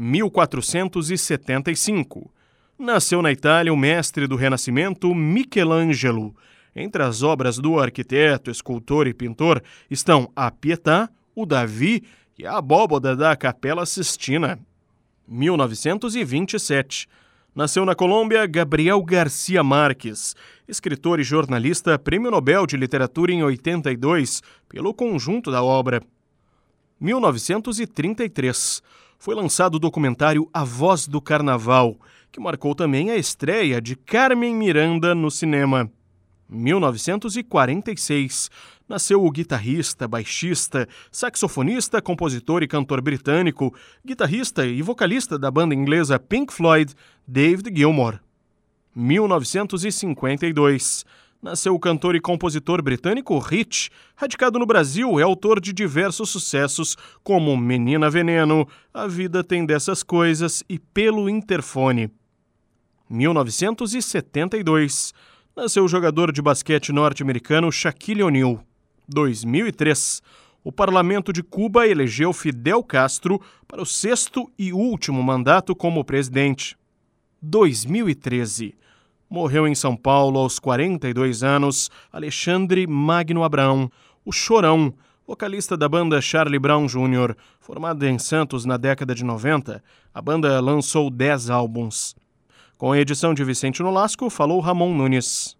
1475. Nasceu na Itália o mestre do Renascimento Michelangelo. Entre as obras do arquiteto, escultor e pintor estão a Pietà, o Davi e a abóboda da Capela Sistina. 1927. Nasceu na Colômbia Gabriel Garcia Marques, escritor e jornalista, Prêmio Nobel de Literatura em 82, pelo conjunto da obra. 1933. Foi lançado o documentário A Voz do Carnaval, que marcou também a estreia de Carmen Miranda no cinema. 1946, nasceu o guitarrista, baixista, saxofonista, compositor e cantor britânico, guitarrista e vocalista da banda inglesa Pink Floyd, David Gilmour. 1952, nasceu o cantor e compositor britânico Rich, radicado no Brasil, é autor de diversos sucessos como Menina Veneno, A Vida Tem Dessas Coisas e Pelo Interfone. 1972, nasceu o jogador de basquete norte-americano Shaquille O'Neal. 2003, o parlamento de Cuba elegeu Fidel Castro para o sexto e último mandato como presidente. 2013, morreu em São Paulo aos 42 anos Alexandre Magno Abrão, o Chorão, vocalista da banda Charlie Brown Jr., formada em Santos na década de 90. A banda lançou 10 álbuns. Com a edição de Vicente Nolasco, falou Ramon Nunes.